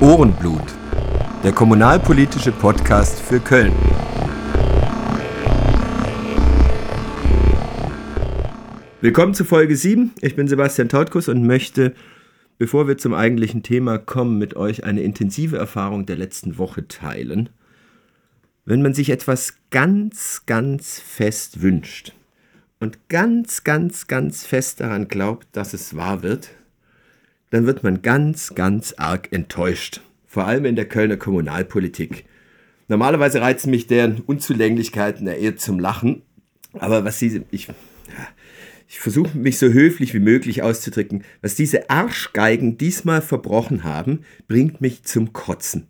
Ohrenblut, der kommunalpolitische Podcast für Köln. Willkommen zu Folge 7. Ich bin Sebastian Tautkus und möchte, bevor wir zum eigentlichen Thema kommen, mit euch eine intensive Erfahrung der letzten Woche teilen. Wenn man sich etwas ganz, ganz fest wünscht und ganz, ganz, ganz fest daran glaubt, dass es wahr wird, dann wird man ganz, ganz arg enttäuscht. Vor allem in der Kölner Kommunalpolitik. Normalerweise reizen mich deren Unzulänglichkeiten eher zum Lachen. Aber was sie, ich, ich versuche mich so höflich wie möglich auszudrücken, was diese Arschgeigen diesmal verbrochen haben, bringt mich zum Kotzen.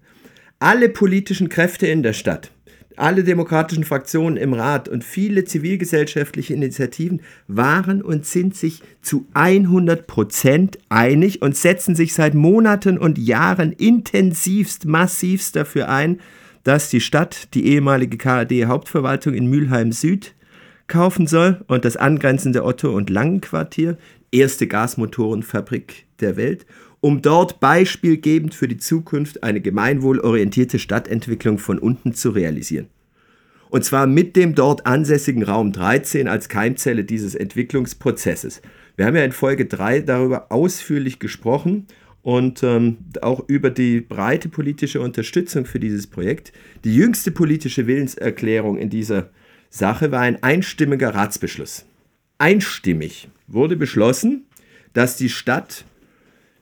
Alle politischen Kräfte in der Stadt, alle demokratischen Fraktionen im Rat und viele zivilgesellschaftliche Initiativen waren und sind sich zu 100 Prozent einig und setzen sich seit Monaten und Jahren intensivst, massivst dafür ein, dass die Stadt die ehemalige KAD-Hauptverwaltung in Mülheim Süd kaufen soll und das angrenzende Otto- und Langenquartier, erste Gasmotorenfabrik der Welt, um dort beispielgebend für die Zukunft eine gemeinwohlorientierte Stadtentwicklung von unten zu realisieren. Und zwar mit dem dort ansässigen Raum 13 als Keimzelle dieses Entwicklungsprozesses. Wir haben ja in Folge 3 darüber ausführlich gesprochen und ähm, auch über die breite politische Unterstützung für dieses Projekt. Die jüngste politische Willenserklärung in dieser Sache war ein einstimmiger Ratsbeschluss. Einstimmig wurde beschlossen, dass die Stadt,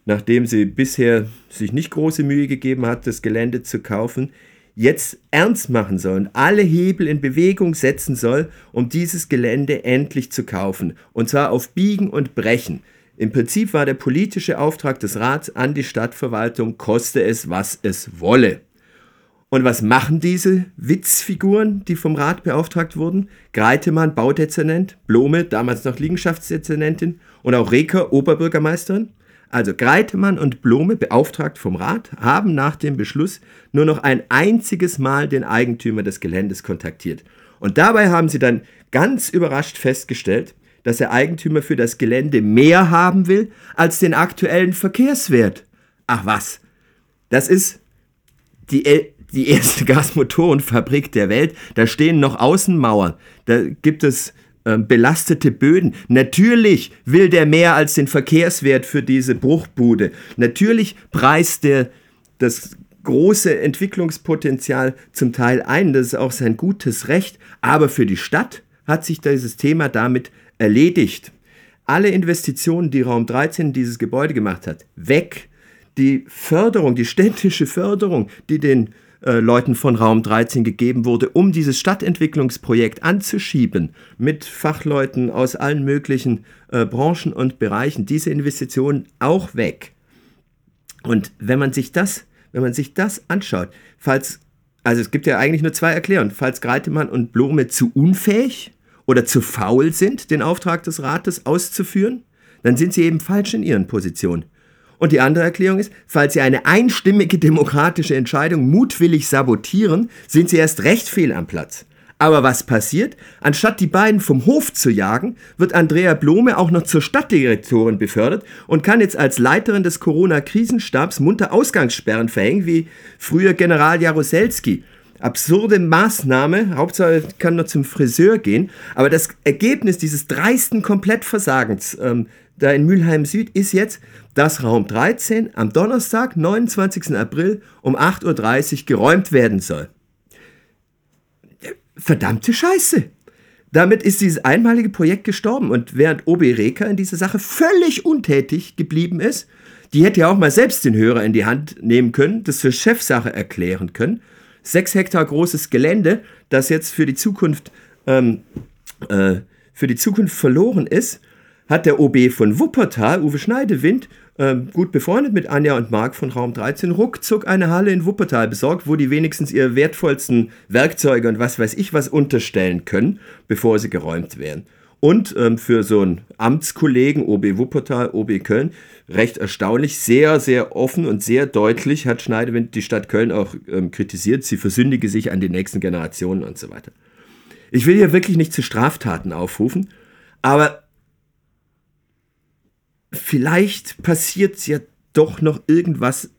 nachdem sie bisher sich nicht große Mühe gegeben hat, das Gelände zu kaufen, jetzt ernst machen soll und alle Hebel in Bewegung setzen soll, um dieses Gelände endlich zu kaufen. Und zwar auf Biegen und Brechen. Im Prinzip war der politische Auftrag des Rats an die Stadtverwaltung, koste es, was es wolle. Und was machen diese Witzfiguren, die vom Rat beauftragt wurden? Greitemann, Baudezernent, Blome, damals noch Liegenschaftsdezernentin und auch Reker, Oberbürgermeisterin? Also Greitemann und Blome, beauftragt vom Rat, haben nach dem Beschluss nur noch ein einziges Mal den Eigentümer des Geländes kontaktiert. Und dabei haben sie dann ganz überrascht festgestellt, dass der Eigentümer für das Gelände mehr haben will als den aktuellen Verkehrswert. Ach was, das ist die die erste Gasmotorenfabrik der Welt. Da stehen noch Außenmauern. Da gibt es belastete Böden. Natürlich will der mehr als den Verkehrswert für diese Bruchbude. Natürlich preist der das große Entwicklungspotenzial zum Teil ein. Das ist auch sein gutes Recht. Aber für die Stadt hat sich dieses Thema damit erledigt. Alle Investitionen, die Raum 13 in dieses Gebäude gemacht hat, weg. Die Förderung, die städtische Förderung, die den äh, Leuten von Raum 13 gegeben wurde, um dieses Stadtentwicklungsprojekt anzuschieben mit Fachleuten aus allen möglichen äh, Branchen und Bereichen. Diese Investitionen auch weg. Und wenn man sich das, wenn man sich das anschaut, falls, also es gibt ja eigentlich nur zwei Erklärungen, falls Greitemann und Blome zu unfähig oder zu faul sind, den Auftrag des Rates auszuführen, dann sind sie eben falsch in ihren Positionen. Und die andere Erklärung ist, falls Sie eine einstimmige demokratische Entscheidung mutwillig sabotieren, sind Sie erst recht fehl am Platz. Aber was passiert? Anstatt die beiden vom Hof zu jagen, wird Andrea Blome auch noch zur Stadtdirektorin befördert und kann jetzt als Leiterin des Corona-Krisenstabs munter Ausgangssperren verhängen, wie früher General Jaroselski. Absurde Maßnahme, Hauptsache kann nur zum Friseur gehen, aber das Ergebnis dieses dreisten Komplettversagens ähm, da in Mülheim Süd ist jetzt, dass Raum 13 am Donnerstag, 29. April um 8.30 Uhr geräumt werden soll. Verdammte Scheiße! Damit ist dieses einmalige Projekt gestorben und während OB Reka in dieser Sache völlig untätig geblieben ist, die hätte ja auch mal selbst den Hörer in die Hand nehmen können, das für Chefsache erklären können. Sechs Hektar großes Gelände, das jetzt für die Zukunft, ähm, äh, für die Zukunft verloren ist hat der OB von Wuppertal, Uwe Schneidewind, äh, gut befreundet mit Anja und Marc von Raum 13, ruckzuck eine Halle in Wuppertal besorgt, wo die wenigstens ihre wertvollsten Werkzeuge und was weiß ich was unterstellen können, bevor sie geräumt werden. Und ähm, für so einen Amtskollegen, OB Wuppertal, OB Köln, recht erstaunlich, sehr, sehr offen und sehr deutlich hat Schneidewind die Stadt Köln auch ähm, kritisiert. Sie versündige sich an die nächsten Generationen und so weiter. Ich will hier wirklich nicht zu Straftaten aufrufen, aber vielleicht passiert ja doch noch irgendwas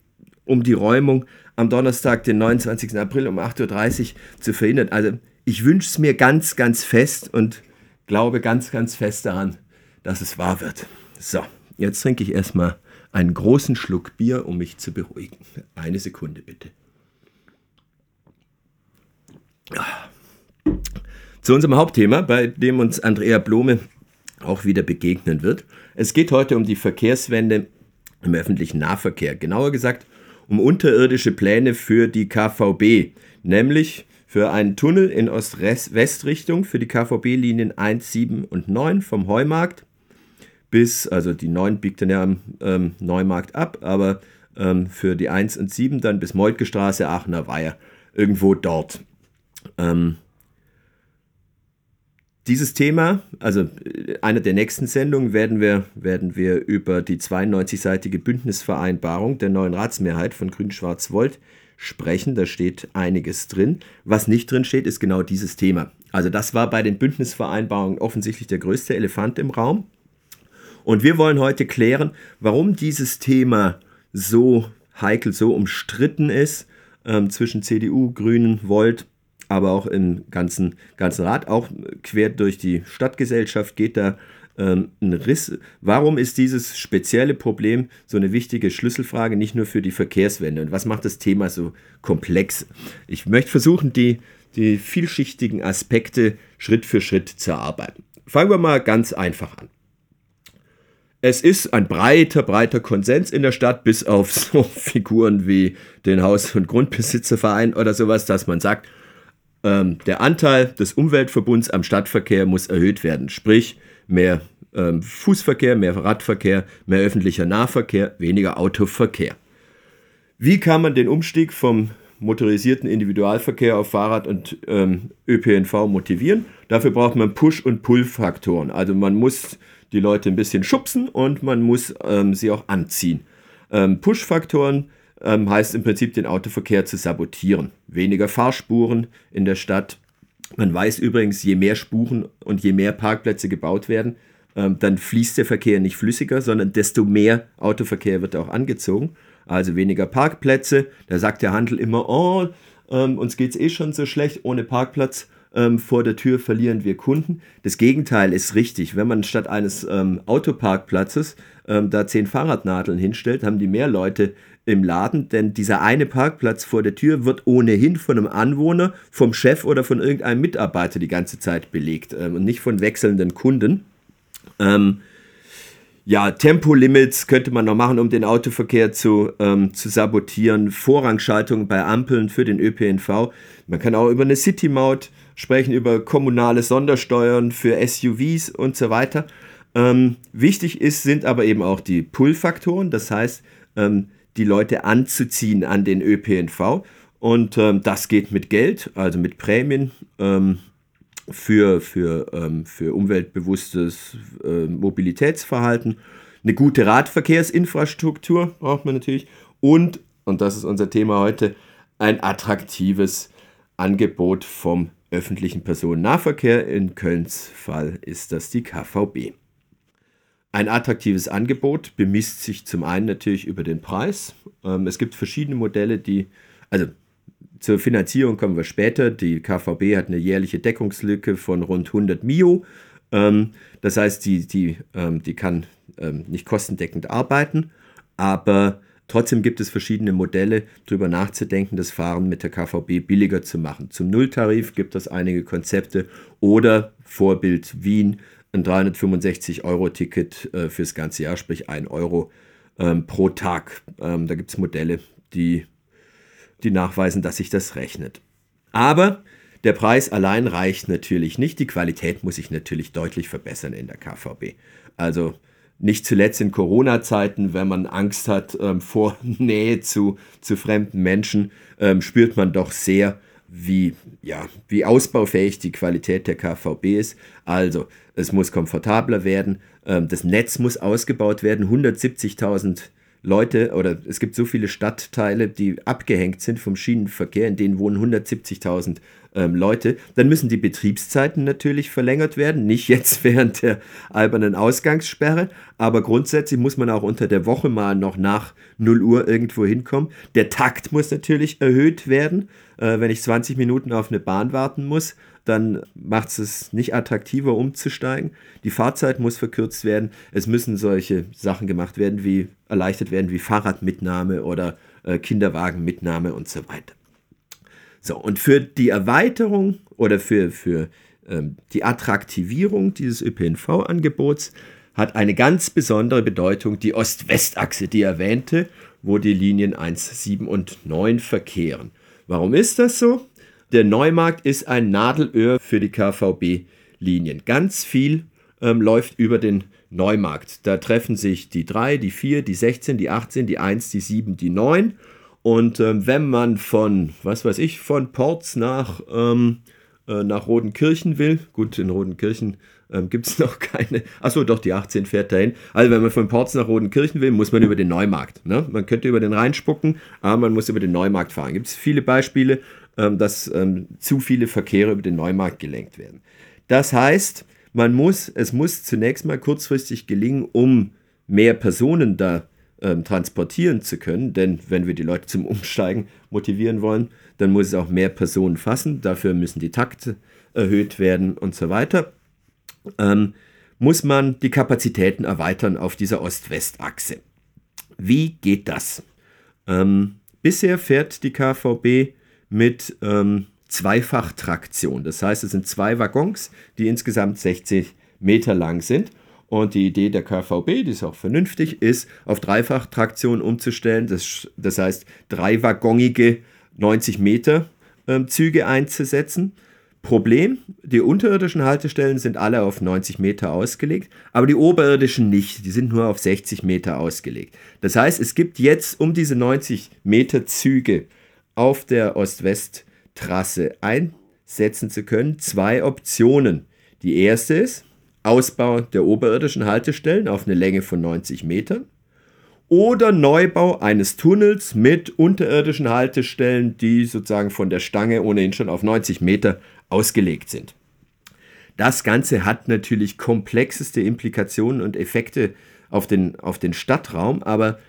um die Räumung am Donnerstag, den 29. April um 8.30 Uhr zu verhindern. Also ich wünsche es mir ganz, ganz fest und glaube ganz, ganz fest daran, dass es wahr wird. So, jetzt trinke ich erstmal einen großen Schluck Bier, um mich zu beruhigen. Eine Sekunde bitte. Zu unserem Hauptthema, bei dem uns Andrea Blome auch wieder begegnen wird. Es geht heute um die Verkehrswende im öffentlichen Nahverkehr. Genauer gesagt um unterirdische Pläne für die KVB, nämlich für einen Tunnel in Ost-West-Richtung für die KVB-Linien 1, 7 und 9 vom Heumarkt bis, also die 9 biegt dann ja am ähm, Neumarkt ab, aber ähm, für die 1 und 7 dann bis Moltke Straße, Aachener Weiher, irgendwo dort. Ähm, dieses Thema, also äh, einer der nächsten Sendungen, werden wir, werden wir über die 92-seitige Bündnisvereinbarung der neuen Ratsmehrheit von Grün-Schwarz-Volt sprechen. Da steht einiges drin. Was nicht drin steht, ist genau dieses Thema. Also das war bei den Bündnisvereinbarungen offensichtlich der größte Elefant im Raum. Und wir wollen heute klären, warum dieses Thema so heikel, so umstritten ist ähm, zwischen CDU, Grünen, Volt aber auch im ganzen, ganzen Rat, auch quer durch die Stadtgesellschaft geht da ähm, ein Riss. Warum ist dieses spezielle Problem so eine wichtige Schlüsselfrage, nicht nur für die Verkehrswende? Und was macht das Thema so komplex? Ich möchte versuchen, die, die vielschichtigen Aspekte Schritt für Schritt zu erarbeiten. Fangen wir mal ganz einfach an. Es ist ein breiter, breiter Konsens in der Stadt, bis auf so Figuren wie den Haus- und Grundbesitzerverein oder sowas, dass man sagt, ähm, der Anteil des Umweltverbunds am Stadtverkehr muss erhöht werden. Sprich, mehr ähm, Fußverkehr, mehr Radverkehr, mehr öffentlicher Nahverkehr, weniger Autoverkehr. Wie kann man den Umstieg vom motorisierten Individualverkehr auf Fahrrad und ähm, ÖPNV motivieren? Dafür braucht man Push- und Pull-Faktoren. Also man muss die Leute ein bisschen schubsen und man muss ähm, sie auch anziehen. Ähm, Push-Faktoren ähm, heißt im Prinzip den Autoverkehr zu sabotieren. Weniger Fahrspuren in der Stadt. Man weiß übrigens, je mehr Spuren und je mehr Parkplätze gebaut werden, ähm, dann fließt der Verkehr nicht flüssiger, sondern desto mehr Autoverkehr wird auch angezogen. Also weniger Parkplätze. Da sagt der Handel immer, oh, ähm, uns geht es eh schon so schlecht ohne Parkplatz ähm, vor der Tür verlieren wir Kunden. Das Gegenteil ist richtig. Wenn man statt eines ähm, Autoparkplatzes ähm, da zehn Fahrradnadeln hinstellt, haben die mehr Leute im Laden, denn dieser eine Parkplatz vor der Tür wird ohnehin von einem Anwohner, vom Chef oder von irgendeinem Mitarbeiter die ganze Zeit belegt ähm, und nicht von wechselnden Kunden. Ähm, ja, Tempolimits könnte man noch machen, um den Autoverkehr zu, ähm, zu sabotieren. Vorrangschaltung bei Ampeln für den ÖPNV. Man kann auch über eine City-Maut sprechen, über kommunale Sondersteuern für SUVs und so weiter. Ähm, wichtig ist, sind aber eben auch die Pull-Faktoren, das heißt, ähm, die Leute anzuziehen an den ÖPNV. Und ähm, das geht mit Geld, also mit Prämien ähm, für, für, ähm, für umweltbewusstes äh, Mobilitätsverhalten. Eine gute Radverkehrsinfrastruktur braucht man natürlich. Und, und das ist unser Thema heute, ein attraktives Angebot vom öffentlichen Personennahverkehr. In Kölns Fall ist das die KVB. Ein attraktives Angebot bemisst sich zum einen natürlich über den Preis. Ähm, es gibt verschiedene Modelle, die, also zur Finanzierung kommen wir später. Die KVB hat eine jährliche Deckungslücke von rund 100 Mio. Ähm, das heißt, die, die, ähm, die kann nicht kostendeckend arbeiten, aber trotzdem gibt es verschiedene Modelle, darüber nachzudenken, das Fahren mit der KVB billiger zu machen. Zum Nulltarif gibt es einige Konzepte oder Vorbild Wien ein 365-Euro-Ticket äh, fürs ganze Jahr, sprich 1 Euro ähm, pro Tag. Ähm, da gibt es Modelle, die, die nachweisen, dass sich das rechnet. Aber der Preis allein reicht natürlich nicht. Die Qualität muss sich natürlich deutlich verbessern in der KVB. Also nicht zuletzt in Corona-Zeiten, wenn man Angst hat ähm, vor Nähe zu, zu fremden Menschen, ähm, spürt man doch sehr, wie, ja, wie ausbaufähig die Qualität der KVB ist. Also, es muss komfortabler werden, ähm, das Netz muss ausgebaut werden. 170.000 Leute oder es gibt so viele Stadtteile, die abgehängt sind vom Schienenverkehr, in denen wohnen 170.000 ähm, Leute, dann müssen die Betriebszeiten natürlich verlängert werden. Nicht jetzt während der albernen Ausgangssperre, aber grundsätzlich muss man auch unter der Woche mal noch nach 0 Uhr irgendwo hinkommen. Der Takt muss natürlich erhöht werden. Äh, wenn ich 20 Minuten auf eine Bahn warten muss, dann macht es nicht attraktiver umzusteigen. Die Fahrzeit muss verkürzt werden. Es müssen solche Sachen gemacht werden, wie erleichtert werden, wie Fahrradmitnahme oder äh, Kinderwagenmitnahme und so weiter. So, und für die Erweiterung oder für, für ähm, die Attraktivierung dieses ÖPNV-Angebots hat eine ganz besondere Bedeutung die Ost-West-Achse, die erwähnte, wo die Linien 1, 7 und 9 verkehren. Warum ist das so? Der Neumarkt ist ein Nadelöhr für die KVB-Linien. Ganz viel ähm, läuft über den Neumarkt. Da treffen sich die 3, die 4, die 16, die 18, die 1, die 7, die 9. Und ähm, wenn man von, was weiß ich, von Ports nach, ähm, äh, nach Rodenkirchen will, gut, in Rodenkirchen ähm, gibt es noch keine, achso, doch, die 18 fährt dahin. Also wenn man von Ports nach Rodenkirchen will, muss man über den Neumarkt. Ne? Man könnte über den Rhein spucken, aber man muss über den Neumarkt fahren. Gibt es viele Beispiele ähm, dass ähm, zu viele Verkehre über den Neumarkt gelenkt werden. Das heißt, man muss, es muss zunächst mal kurzfristig gelingen, um mehr Personen da ähm, transportieren zu können, denn wenn wir die Leute zum Umsteigen motivieren wollen, dann muss es auch mehr Personen fassen, dafür müssen die Takte erhöht werden und so weiter. Ähm, muss man die Kapazitäten erweitern auf dieser Ost-West-Achse. Wie geht das? Ähm, bisher fährt die KVB mit ähm, Zweifachtraktion. Das heißt, es sind zwei Waggons, die insgesamt 60 Meter lang sind. Und die Idee der KVB, die ist auch vernünftig, ist, auf Dreifachtraktion umzustellen. Das, das heißt, dreiwaggongige 90 Meter ähm, Züge einzusetzen. Problem, die unterirdischen Haltestellen sind alle auf 90 Meter ausgelegt, aber die oberirdischen nicht, die sind nur auf 60 Meter ausgelegt. Das heißt, es gibt jetzt um diese 90 Meter Züge auf der Ost-West-Trasse einsetzen zu können, zwei Optionen. Die erste ist Ausbau der oberirdischen Haltestellen auf eine Länge von 90 Metern oder Neubau eines Tunnels mit unterirdischen Haltestellen, die sozusagen von der Stange ohnehin schon auf 90 Meter ausgelegt sind. Das Ganze hat natürlich komplexeste Implikationen und Effekte auf den, auf den Stadtraum, aber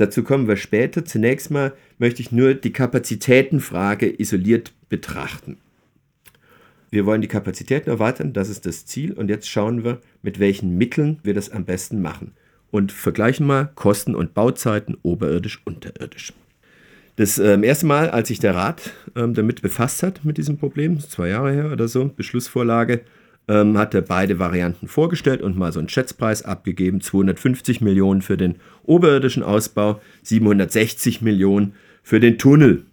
Dazu kommen wir später. Zunächst mal möchte ich nur die Kapazitätenfrage isoliert betrachten. Wir wollen die Kapazitäten erweitern, das ist das Ziel. Und jetzt schauen wir, mit welchen Mitteln wir das am besten machen. Und vergleichen mal Kosten und Bauzeiten oberirdisch, unterirdisch. Das ähm, erste Mal, als sich der Rat ähm, damit befasst hat, mit diesem Problem, zwei Jahre her oder so, Beschlussvorlage, ähm, hat er beide Varianten vorgestellt und mal so einen Schätzpreis abgegeben. 250 Millionen für den oberirdischen Ausbau, 760 Millionen für den Tunnel.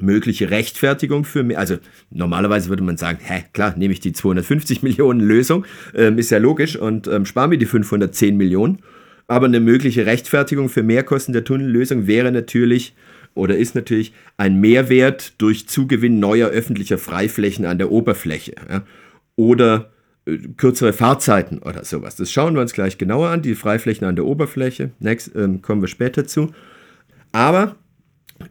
Mögliche Rechtfertigung für mich, also normalerweise würde man sagen, hä, klar, nehme ich die 250 Millionen Lösung, ähm, ist ja logisch und ähm, spare mir die 510 Millionen. Aber eine mögliche Rechtfertigung für Mehrkosten der Tunnellösung wäre natürlich oder ist natürlich ein Mehrwert durch Zugewinn neuer öffentlicher Freiflächen an der Oberfläche. Ja oder äh, kürzere Fahrzeiten oder sowas. Das schauen wir uns gleich genauer an, die Freiflächen an der Oberfläche. Next, ähm, kommen wir später zu. Aber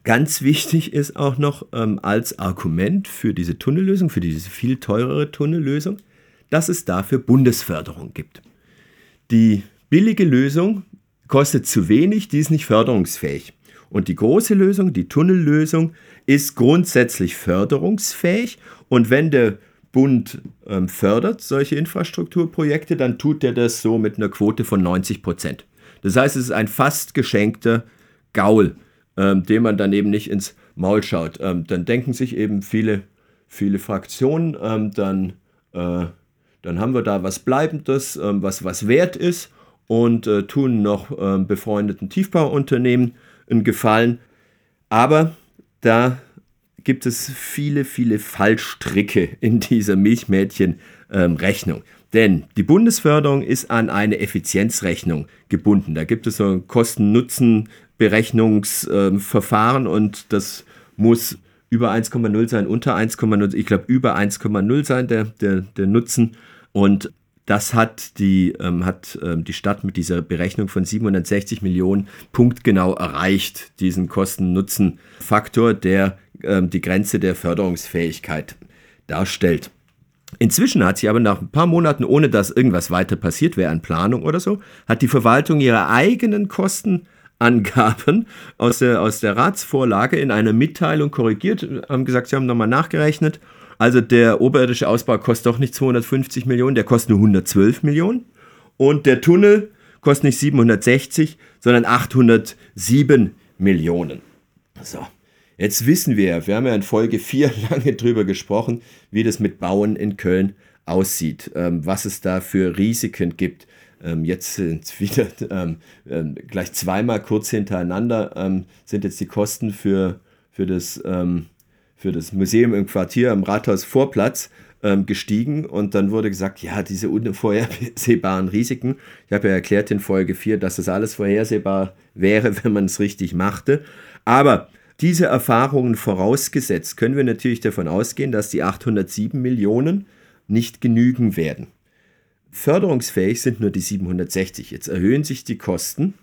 ganz wichtig ist auch noch ähm, als Argument für diese Tunnellösung, für diese viel teurere Tunnellösung, dass es dafür Bundesförderung gibt. Die billige Lösung kostet zu wenig, die ist nicht förderungsfähig. Und die große Lösung, die Tunnellösung, ist grundsätzlich förderungsfähig. Und wenn der Bund ähm, fördert solche Infrastrukturprojekte, dann tut er das so mit einer Quote von 90 Prozent. Das heißt, es ist ein fast geschenkter Gaul, ähm, dem man dann eben nicht ins Maul schaut. Ähm, dann denken sich eben viele, viele Fraktionen, ähm, dann, äh, dann haben wir da was Bleibendes, ähm, was, was wert ist und äh, tun noch ähm, befreundeten Tiefbauunternehmen einen Gefallen. Aber da gibt es viele, viele Fallstricke in dieser Milchmädchen-Rechnung. Ähm, Denn die Bundesförderung ist an eine Effizienzrechnung gebunden. Da gibt es so ein Kosten-Nutzen-Berechnungsverfahren und das muss über 1,0 sein, unter 1,0, ich glaube über 1,0 sein, der, der, der Nutzen. Und das hat die, ähm, hat, ähm, die Stadt mit dieser Berechnung von 760 Millionen punktgenau erreicht, diesen Kosten-Nutzen-Faktor, der ähm, die Grenze der Förderungsfähigkeit darstellt. Inzwischen hat sie aber nach ein paar Monaten, ohne dass irgendwas weiter passiert wäre an Planung oder so, hat die Verwaltung ihre eigenen Kostenangaben aus der, aus der Ratsvorlage in einer Mitteilung korrigiert, haben gesagt, sie haben nochmal nachgerechnet also der oberirdische Ausbau kostet doch nicht 250 Millionen, der kostet nur 112 Millionen. Und der Tunnel kostet nicht 760, sondern 807 Millionen. So, jetzt wissen wir, wir haben ja in Folge 4 lange drüber gesprochen, wie das mit Bauen in Köln aussieht, ähm, was es da für Risiken gibt. Ähm, jetzt sind wieder ähm, ähm, gleich zweimal kurz hintereinander sind jetzt die Kosten für, für das für das Museum im Quartier am Rathausvorplatz gestiegen und dann wurde gesagt, ja, diese unvorhersehbaren Risiken. Ich habe ja erklärt in Folge 4, dass das alles vorhersehbar wäre, wenn man es richtig machte. Aber diese Erfahrungen vorausgesetzt, können wir natürlich davon ausgehen, dass die 807 Millionen nicht genügen werden. Förderungsfähig sind nur die 760. Jetzt erhöhen sich die Kosten.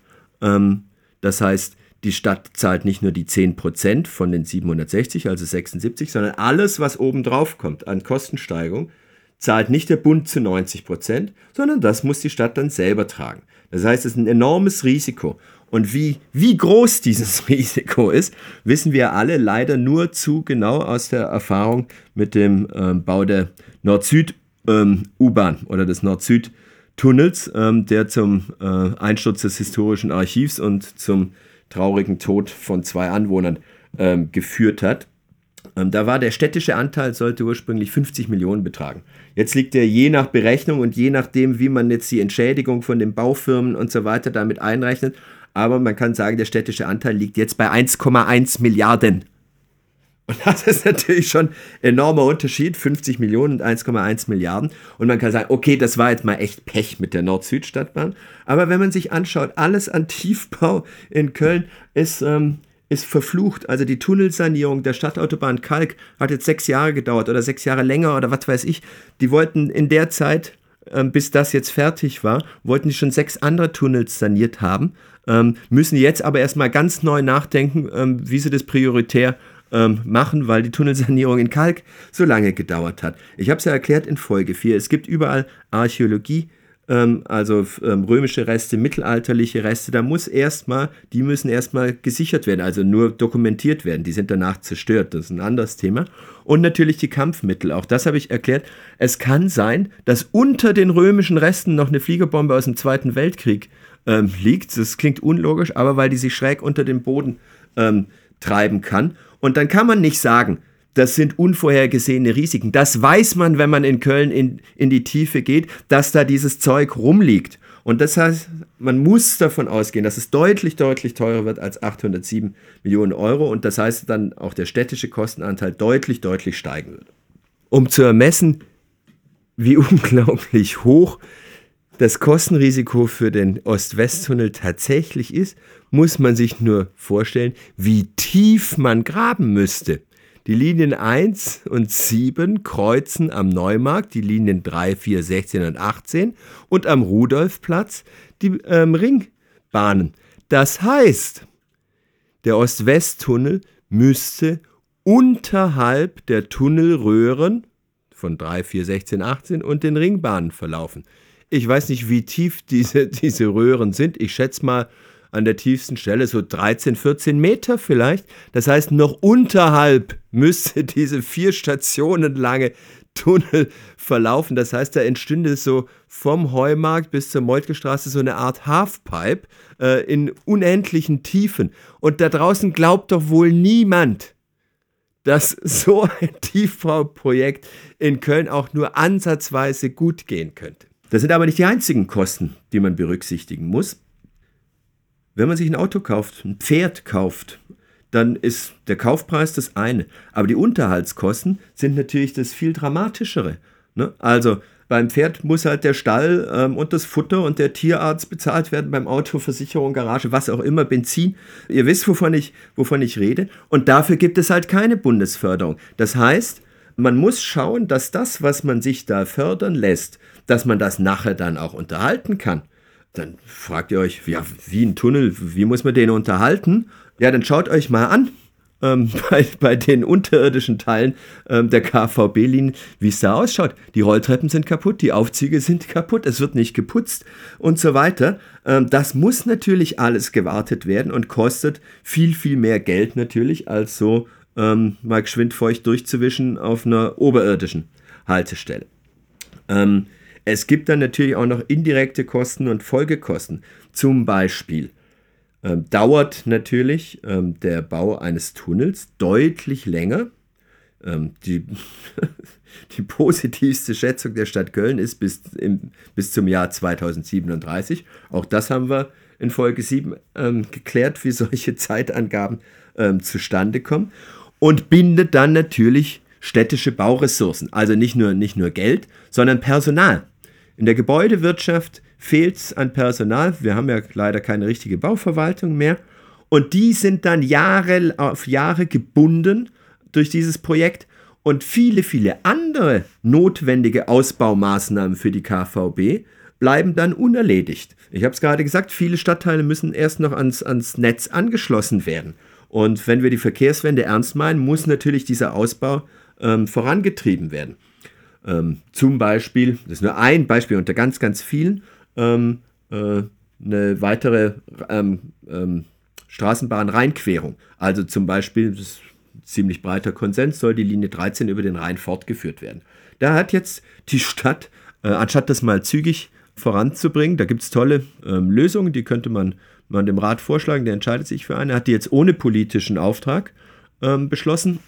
Ähm, das heißt, die Stadt zahlt nicht nur die 10% von den 760, also 76, sondern alles, was oben drauf kommt an Kostensteigerung, zahlt nicht der Bund zu 90%, sondern das muss die Stadt dann selber tragen. Das heißt, es ist ein enormes Risiko. Und wie, wie groß dieses Risiko ist, wissen wir alle leider nur zu genau aus der Erfahrung mit dem ähm, Bau der Nord-Süd-U-Bahn ähm, oder des Nord-Süd-Tunnels, ähm, der zum äh, Einsturz des historischen Archivs und zum traurigen Tod von zwei Anwohnern ähm, geführt hat. Ähm, da war der städtische Anteil, sollte ursprünglich 50 Millionen betragen. Jetzt liegt er je nach Berechnung und je nachdem, wie man jetzt die Entschädigung von den Baufirmen und so weiter damit einrechnet. Aber man kann sagen, der städtische Anteil liegt jetzt bei 1,1 Milliarden und das ist natürlich schon ein enormer Unterschied, 50 Millionen und 1,1 Milliarden. Und man kann sagen, okay, das war jetzt mal echt Pech mit der Nord-Süd-Stadtbahn. Aber wenn man sich anschaut, alles an Tiefbau in Köln ist, ähm, ist verflucht. Also die Tunnelsanierung der Stadtautobahn Kalk hat jetzt sechs Jahre gedauert oder sechs Jahre länger oder was weiß ich. Die wollten in der Zeit, ähm, bis das jetzt fertig war, wollten die schon sechs andere Tunnels saniert haben. Ähm, müssen jetzt aber erstmal ganz neu nachdenken, ähm, wie sie das prioritär ähm, machen, weil die Tunnelsanierung in Kalk so lange gedauert hat. Ich habe es ja erklärt in Folge 4. Es gibt überall Archäologie, ähm, also ähm, römische Reste, mittelalterliche Reste. Da muss erstmal, die müssen erstmal gesichert werden, also nur dokumentiert werden. Die sind danach zerstört. Das ist ein anderes Thema. Und natürlich die Kampfmittel. Auch das habe ich erklärt. Es kann sein, dass unter den römischen Resten noch eine Fliegerbombe aus dem Zweiten Weltkrieg ähm, liegt. Das klingt unlogisch, aber weil die sich schräg unter dem Boden ähm, treiben kann. Und dann kann man nicht sagen, das sind unvorhergesehene Risiken. Das weiß man, wenn man in Köln in, in die Tiefe geht, dass da dieses Zeug rumliegt. Und das heißt, man muss davon ausgehen, dass es deutlich, deutlich teurer wird als 807 Millionen Euro. Und das heißt dann auch der städtische Kostenanteil deutlich, deutlich steigen wird. Um zu ermessen, wie unglaublich hoch das Kostenrisiko für den Ost-West-Tunnel tatsächlich ist, muss man sich nur vorstellen, wie tief man graben müsste. Die Linien 1 und 7 kreuzen am Neumarkt die Linien 3, 4, 16 und 18 und am Rudolfplatz die ähm, Ringbahnen. Das heißt, der Ost-West-Tunnel müsste unterhalb der Tunnelröhren von 3, 4, 16, 18 und den Ringbahnen verlaufen. Ich weiß nicht, wie tief diese, diese Röhren sind. Ich schätze mal an der tiefsten Stelle so 13, 14 Meter vielleicht. Das heißt, noch unterhalb müsste diese vier Stationen lange Tunnel verlaufen. Das heißt, da entstünde so vom Heumarkt bis zur Meutgestraße so eine Art Halfpipe äh, in unendlichen Tiefen. Und da draußen glaubt doch wohl niemand, dass so ein Tiefbauprojekt in Köln auch nur ansatzweise gut gehen könnte. Das sind aber nicht die einzigen Kosten, die man berücksichtigen muss. Wenn man sich ein Auto kauft, ein Pferd kauft, dann ist der Kaufpreis das eine. Aber die Unterhaltskosten sind natürlich das viel dramatischere. Ne? Also beim Pferd muss halt der Stall ähm, und das Futter und der Tierarzt bezahlt werden, beim Auto, Versicherung, Garage, was auch immer, Benzin. Ihr wisst, wovon ich, wovon ich rede. Und dafür gibt es halt keine Bundesförderung. Das heißt, man muss schauen, dass das, was man sich da fördern lässt, dass man das nachher dann auch unterhalten kann. Dann fragt ihr euch, ja, wie ein Tunnel, wie muss man den unterhalten? Ja, dann schaut euch mal an, ähm, bei, bei den unterirdischen Teilen ähm, der KVB-Linie, wie es da ausschaut. Die Rolltreppen sind kaputt, die Aufzüge sind kaputt, es wird nicht geputzt und so weiter. Ähm, das muss natürlich alles gewartet werden und kostet viel, viel mehr Geld natürlich, als so ähm, mal geschwind feucht durchzuwischen auf einer oberirdischen Haltestelle. Es gibt dann natürlich auch noch indirekte Kosten und Folgekosten. Zum Beispiel ähm, dauert natürlich ähm, der Bau eines Tunnels deutlich länger. Ähm, die, die positivste Schätzung der Stadt Köln ist bis, im, bis zum Jahr 2037. Auch das haben wir in Folge 7 ähm, geklärt, wie solche Zeitangaben ähm, zustande kommen. Und bindet dann natürlich städtische Bauressourcen. Also nicht nur, nicht nur Geld, sondern Personal. In der Gebäudewirtschaft fehlt es an Personal. Wir haben ja leider keine richtige Bauverwaltung mehr. Und die sind dann Jahre auf Jahre gebunden durch dieses Projekt. Und viele, viele andere notwendige Ausbaumaßnahmen für die KVB bleiben dann unerledigt. Ich habe es gerade gesagt, viele Stadtteile müssen erst noch ans, ans Netz angeschlossen werden. Und wenn wir die Verkehrswende ernst meinen, muss natürlich dieser Ausbau ähm, vorangetrieben werden. Ähm, zum Beispiel, das ist nur ein Beispiel unter ganz, ganz vielen, ähm, äh, eine weitere ähm, ähm, Straßenbahn-Rheinquerung. Also zum Beispiel, das ist ziemlich breiter Konsens, soll die Linie 13 über den Rhein fortgeführt werden. Da hat jetzt die Stadt, äh, anstatt das mal zügig voranzubringen, da gibt es tolle ähm, Lösungen, die könnte man, man dem Rat vorschlagen, der entscheidet sich für eine, hat die jetzt ohne politischen Auftrag ähm, beschlossen,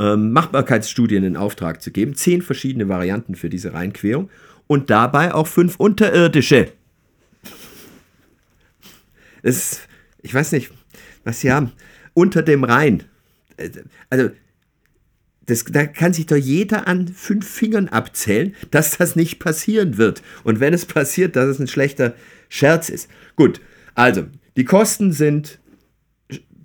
ähm, Machbarkeitsstudien in Auftrag zu geben, zehn verschiedene Varianten für diese Rheinquerung und dabei auch fünf unterirdische. Das ich weiß nicht, was sie haben. Unter dem Rhein. Also, das, da kann sich doch jeder an fünf Fingern abzählen, dass das nicht passieren wird. Und wenn es passiert, dass es ein schlechter Scherz ist. Gut, also, die Kosten sind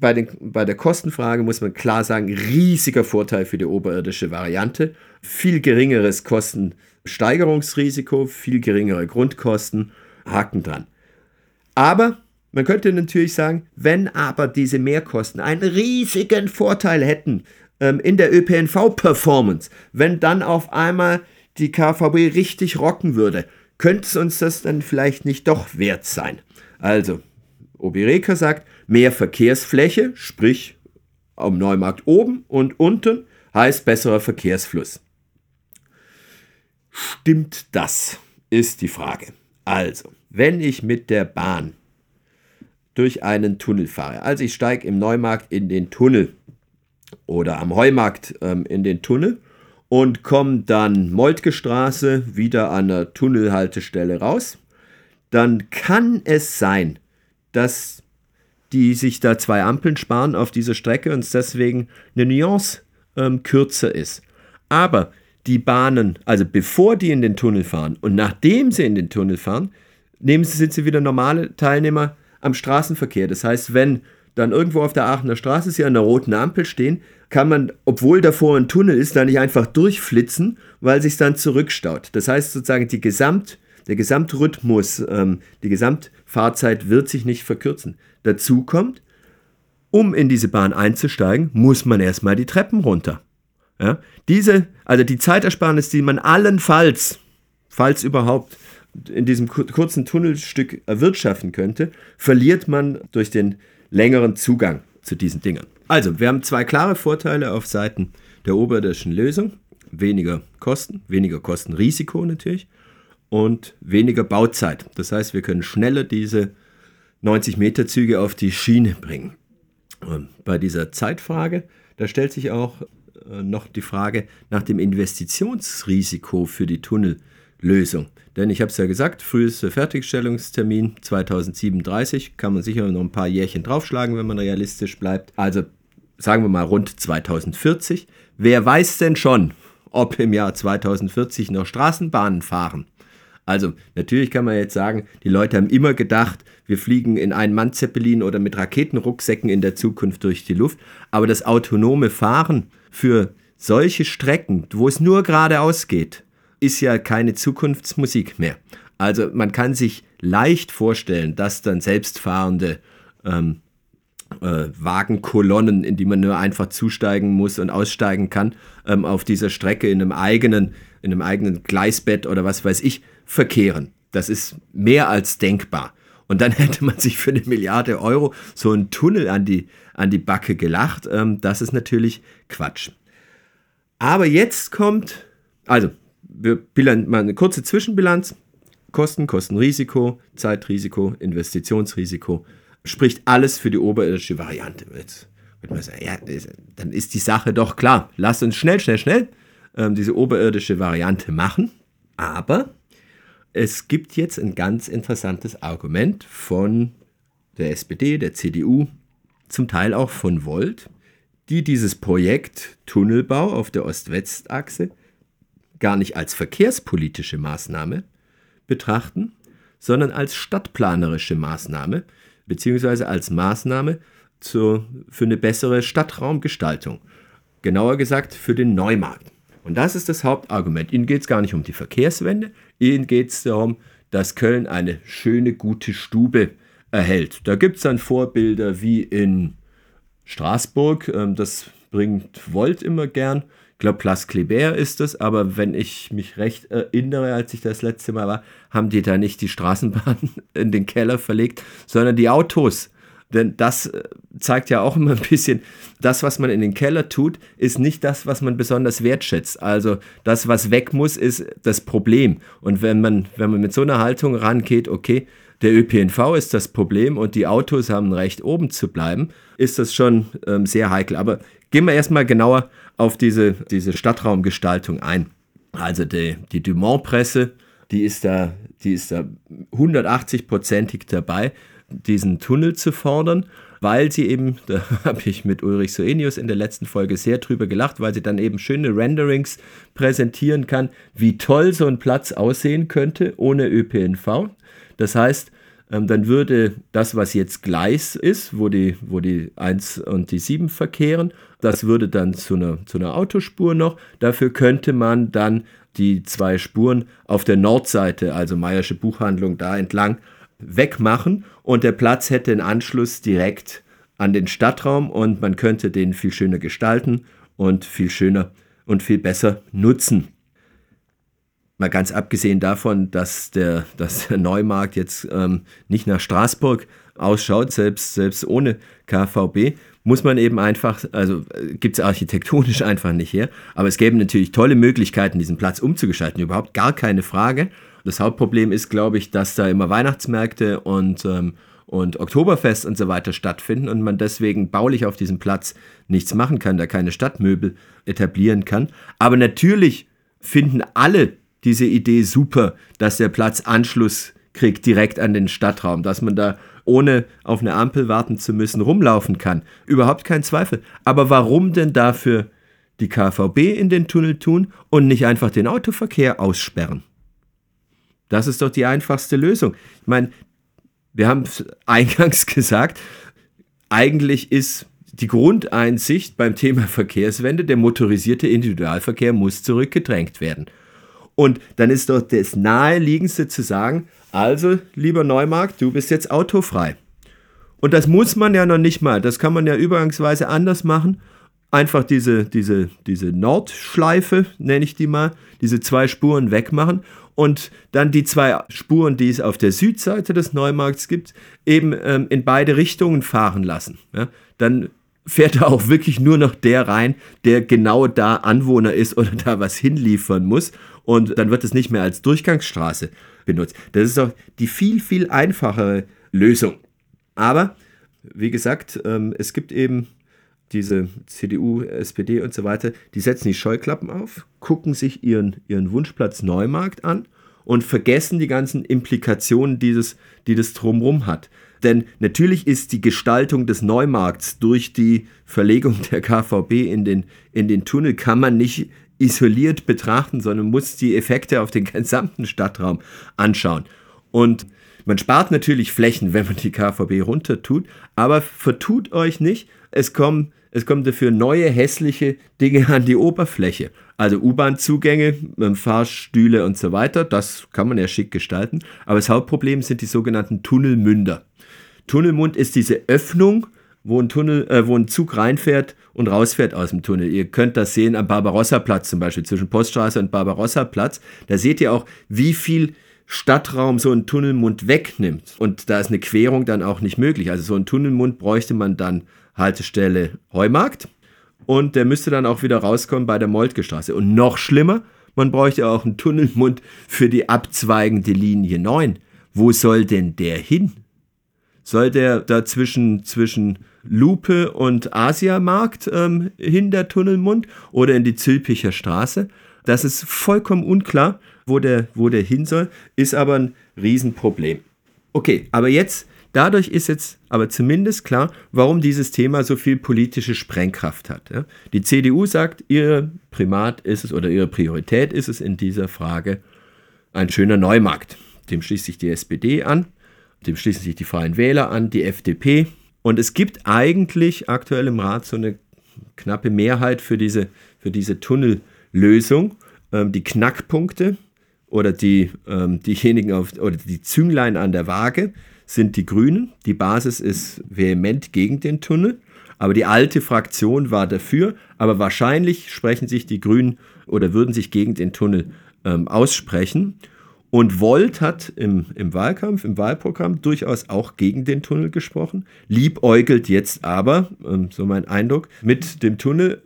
bei, den, bei der Kostenfrage muss man klar sagen, riesiger Vorteil für die oberirdische Variante. Viel geringeres Kostensteigerungsrisiko, viel geringere Grundkosten. Haken dran. Aber man könnte natürlich sagen, wenn aber diese Mehrkosten einen riesigen Vorteil hätten ähm, in der ÖPNV-Performance, wenn dann auf einmal die KVB richtig rocken würde, könnte es uns das dann vielleicht nicht doch wert sein. Also, Obireka sagt, mehr Verkehrsfläche, sprich am Neumarkt oben und unten, heißt besserer Verkehrsfluss. Stimmt das? Ist die Frage. Also, wenn ich mit der Bahn durch einen Tunnel fahre, also ich steige im Neumarkt in den Tunnel oder am Heumarkt ähm, in den Tunnel und komme dann Moltke Straße wieder an der Tunnelhaltestelle raus, dann kann es sein, dass die sich da zwei Ampeln sparen auf dieser Strecke und es deswegen eine Nuance ähm, kürzer ist. Aber die Bahnen, also bevor die in den Tunnel fahren und nachdem sie in den Tunnel fahren, nehmen sie, sind sie wieder normale Teilnehmer am Straßenverkehr. Das heißt, wenn dann irgendwo auf der Aachener Straße sie an der roten Ampel stehen, kann man, obwohl davor ein Tunnel ist, da nicht einfach durchflitzen, weil sich dann zurückstaut. Das heißt sozusagen, die Gesamt, der Gesamtrhythmus, ähm, die Gesamtfahrzeit wird sich nicht verkürzen. Dazu kommt, um in diese Bahn einzusteigen, muss man erstmal die Treppen runter. Ja? Diese, also die Zeitersparnis, die man allenfalls, falls überhaupt, in diesem kurzen Tunnelstück erwirtschaften könnte, verliert man durch den längeren Zugang zu diesen Dingen. Also, wir haben zwei klare Vorteile auf Seiten der oberirdischen Lösung. Weniger Kosten, weniger Kostenrisiko natürlich und weniger Bauzeit. Das heißt, wir können schneller diese 90 Meter Züge auf die Schiene bringen. Und bei dieser Zeitfrage, da stellt sich auch äh, noch die Frage nach dem Investitionsrisiko für die Tunnellösung. Denn ich habe es ja gesagt, frühester Fertigstellungstermin 2037, kann man sicher noch ein paar Jährchen draufschlagen, wenn man realistisch bleibt. Also sagen wir mal rund 2040. Wer weiß denn schon, ob im Jahr 2040 noch Straßenbahnen fahren? Also natürlich kann man jetzt sagen, die Leute haben immer gedacht, wir fliegen in einen Mann-Zeppelin oder mit Raketenrucksäcken in der Zukunft durch die Luft. Aber das autonome Fahren für solche Strecken, wo es nur geradeaus geht, ist ja keine Zukunftsmusik mehr. Also man kann sich leicht vorstellen, dass dann selbstfahrende ähm, äh, Wagenkolonnen, in die man nur einfach zusteigen muss und aussteigen kann, ähm, auf dieser Strecke in einem eigenen, in einem eigenen Gleisbett oder was weiß ich, verkehren. Das ist mehr als denkbar. Und dann hätte man sich für eine Milliarde Euro so einen Tunnel an die, an die Backe gelacht. Ähm, das ist natürlich Quatsch. Aber jetzt kommt, also wir bilanz, mal eine kurze Zwischenbilanz. Kosten, Kostenrisiko, Zeitrisiko, Investitionsrisiko, spricht alles für die oberirdische Variante. Jetzt wird man sagen, ja, dann ist die Sache doch klar. Lasst uns schnell, schnell, schnell ähm, diese oberirdische Variante machen. Aber es gibt jetzt ein ganz interessantes Argument von der SPD, der CDU, zum Teil auch von Volt, die dieses Projekt Tunnelbau auf der Ost-West-Achse gar nicht als verkehrspolitische Maßnahme betrachten, sondern als stadtplanerische Maßnahme, beziehungsweise als Maßnahme zur, für eine bessere Stadtraumgestaltung. Genauer gesagt für den Neumarkt. Und das ist das Hauptargument. Ihnen geht es gar nicht um die Verkehrswende, Ihnen geht es darum, dass Köln eine schöne, gute Stube erhält. Da gibt es dann Vorbilder wie in Straßburg, ähm, das bringt Volt immer gern. Ich glaube, Place Kléber ist das, aber wenn ich mich recht erinnere, als ich das letzte Mal war, haben die da nicht die Straßenbahn in den Keller verlegt, sondern die Autos. Denn das äh, zeigt ja auch immer ein bisschen, das, was man in den Keller tut, ist nicht das, was man besonders wertschätzt. Also das, was weg muss, ist das Problem. Und wenn man, wenn man mit so einer Haltung rangeht, okay, der ÖPNV ist das Problem und die Autos haben Recht, oben zu bleiben, ist das schon ähm, sehr heikel. Aber gehen wir erstmal genauer auf diese, diese Stadtraumgestaltung ein. Also die, die Dumont-Presse, die ist da, die ist da 180-prozentig dabei, diesen Tunnel zu fordern, weil sie eben, da habe ich mit Ulrich Soenius in der letzten Folge sehr drüber gelacht, weil sie dann eben schöne Renderings präsentieren kann, wie toll so ein Platz aussehen könnte ohne ÖPNV. Das heißt, ähm, dann würde das, was jetzt Gleis ist, wo die, wo die 1 und die 7 verkehren, das würde dann zu einer, zu einer Autospur noch. Dafür könnte man dann die zwei Spuren auf der Nordseite, also Meiersche Buchhandlung, da entlang wegmachen und der Platz hätte einen Anschluss direkt an den Stadtraum und man könnte den viel schöner gestalten und viel schöner und viel besser nutzen. Mal ganz abgesehen davon, dass der, dass der Neumarkt jetzt ähm, nicht nach Straßburg ausschaut, selbst, selbst ohne KVB, muss man eben einfach, also äh, gibt es architektonisch einfach nicht her, aber es gäbe natürlich tolle Möglichkeiten, diesen Platz umzugestalten, überhaupt gar keine Frage. Das Hauptproblem ist, glaube ich, dass da immer Weihnachtsmärkte und, ähm, und Oktoberfest und so weiter stattfinden und man deswegen baulich auf diesem Platz nichts machen kann, da keine Stadtmöbel etablieren kann. Aber natürlich finden alle diese Idee super, dass der Platz Anschluss kriegt direkt an den Stadtraum, dass man da ohne auf eine Ampel warten zu müssen rumlaufen kann. Überhaupt kein Zweifel. Aber warum denn dafür die KVB in den Tunnel tun und nicht einfach den Autoverkehr aussperren? Das ist doch die einfachste Lösung. Ich meine, wir haben eingangs gesagt, eigentlich ist die Grundeinsicht beim Thema Verkehrswende, der motorisierte Individualverkehr muss zurückgedrängt werden. Und dann ist doch das naheliegendste zu sagen, also lieber Neumarkt, du bist jetzt autofrei. Und das muss man ja noch nicht mal, das kann man ja übergangsweise anders machen. Einfach diese, diese, diese Nordschleife, nenne ich die mal, diese zwei Spuren wegmachen und dann die zwei Spuren, die es auf der Südseite des Neumarkts gibt, eben ähm, in beide Richtungen fahren lassen. Ja? Dann fährt da auch wirklich nur noch der rein, der genau da Anwohner ist oder da was hinliefern muss. Und dann wird es nicht mehr als Durchgangsstraße benutzt. Das ist doch die viel, viel einfachere Lösung. Aber, wie gesagt, ähm, es gibt eben diese CDU, SPD und so weiter, die setzen die Scheuklappen auf, gucken sich ihren, ihren Wunschplatz Neumarkt an und vergessen die ganzen Implikationen, dieses, die das drumherum hat. Denn natürlich ist die Gestaltung des Neumarkts durch die Verlegung der KVB in den, in den Tunnel, kann man nicht isoliert betrachten, sondern muss die Effekte auf den gesamten Stadtraum anschauen. Und man spart natürlich Flächen, wenn man die KVB runter tut, aber vertut euch nicht, es kommen, es kommen dafür neue hässliche Dinge an die Oberfläche. Also U-Bahn-Zugänge, ähm, Fahrstühle und so weiter, das kann man ja schick gestalten. Aber das Hauptproblem sind die sogenannten Tunnelmünder. Tunnelmund ist diese Öffnung, wo ein, Tunnel, äh, wo ein Zug reinfährt und rausfährt aus dem Tunnel. Ihr könnt das sehen am Barbarossa-Platz zum Beispiel, zwischen Poststraße und Barbarossa-Platz. Da seht ihr auch, wie viel Stadtraum so ein Tunnelmund wegnimmt. Und da ist eine Querung dann auch nicht möglich. Also so ein Tunnelmund bräuchte man dann Haltestelle Heumarkt und der müsste dann auch wieder rauskommen bei der Moltke Straße. Und noch schlimmer, man bräuchte auch einen Tunnelmund für die abzweigende Linie 9. Wo soll denn der hin? Soll der da zwischen, zwischen Lupe und Asiamarkt ähm, hin, der Tunnelmund, oder in die Zülpicher Straße? Das ist vollkommen unklar, wo der, wo der hin soll, ist aber ein Riesenproblem. Okay, aber jetzt, dadurch ist jetzt aber zumindest klar, warum dieses Thema so viel politische Sprengkraft hat. Die CDU sagt, ihr Primat ist es oder ihre Priorität ist es in dieser Frage ein schöner Neumarkt. Dem schließt sich die SPD an. Dem schließen sich die Freien Wähler an, die FDP. Und es gibt eigentlich aktuell im Rat so eine knappe Mehrheit für diese, für diese Tunnellösung. Ähm, die Knackpunkte oder die, ähm, diejenigen auf, oder die Zünglein an der Waage sind die Grünen. Die Basis ist vehement gegen den Tunnel. Aber die alte Fraktion war dafür. Aber wahrscheinlich sprechen sich die Grünen oder würden sich gegen den Tunnel ähm, aussprechen. Und Volt hat im, im Wahlkampf, im Wahlprogramm durchaus auch gegen den Tunnel gesprochen, liebäugelt jetzt aber, ähm, so mein Eindruck, mit dem Tunnel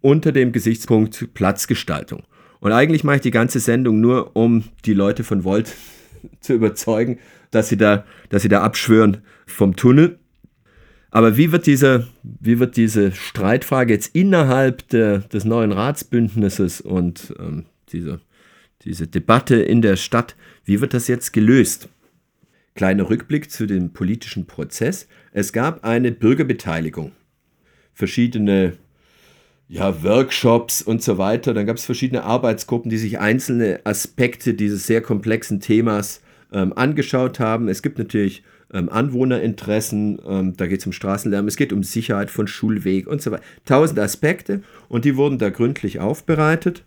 unter dem Gesichtspunkt Platzgestaltung. Und eigentlich mache ich die ganze Sendung nur, um die Leute von Volt zu überzeugen, dass sie da, dass sie da abschwören vom Tunnel. Aber wie wird diese, wie wird diese Streitfrage jetzt innerhalb der, des neuen Ratsbündnisses und ähm, dieser diese Debatte in der Stadt, wie wird das jetzt gelöst? Kleiner Rückblick zu dem politischen Prozess. Es gab eine Bürgerbeteiligung, verschiedene ja, Workshops und so weiter. Dann gab es verschiedene Arbeitsgruppen, die sich einzelne Aspekte dieses sehr komplexen Themas ähm, angeschaut haben. Es gibt natürlich ähm, Anwohnerinteressen, ähm, da geht es um Straßenlärm, es geht um Sicherheit von Schulweg und so weiter. Tausend Aspekte und die wurden da gründlich aufbereitet.